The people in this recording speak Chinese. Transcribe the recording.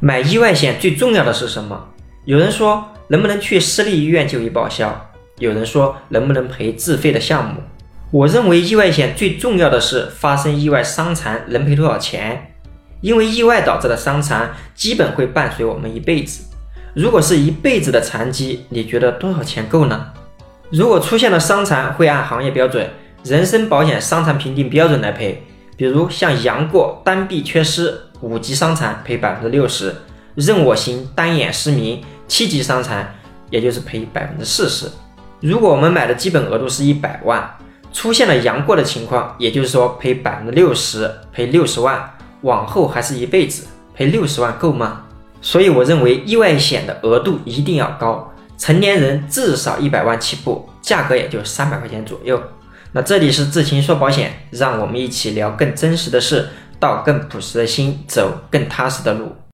买意外险最重要的是什么？有人说能不能去私立医院就医报销，有人说能不能赔自费的项目。我认为意外险最重要的是发生意外伤残能赔多少钱，因为意外导致的伤残基本会伴随我们一辈子。如果是一辈子的残疾，你觉得多少钱够呢？如果出现了伤残，会按行业标准《人身保险伤残评定标准》来赔。比如像杨过单臂缺失五级伤残赔百分之六十，任我行单眼失明七级伤残，也就是赔百分之四十。如果我们买的基本额度是一百万，出现了杨过的情况，也就是说赔百分之六十，赔六十万，往后还是一辈子，赔六十万够吗？所以我认为意外险的额度一定要高，成年人至少一百万起步，价格也就三百块钱左右。那这里是智勤说保险，让我们一起聊更真实的事，到更朴实的心，走更踏实的路。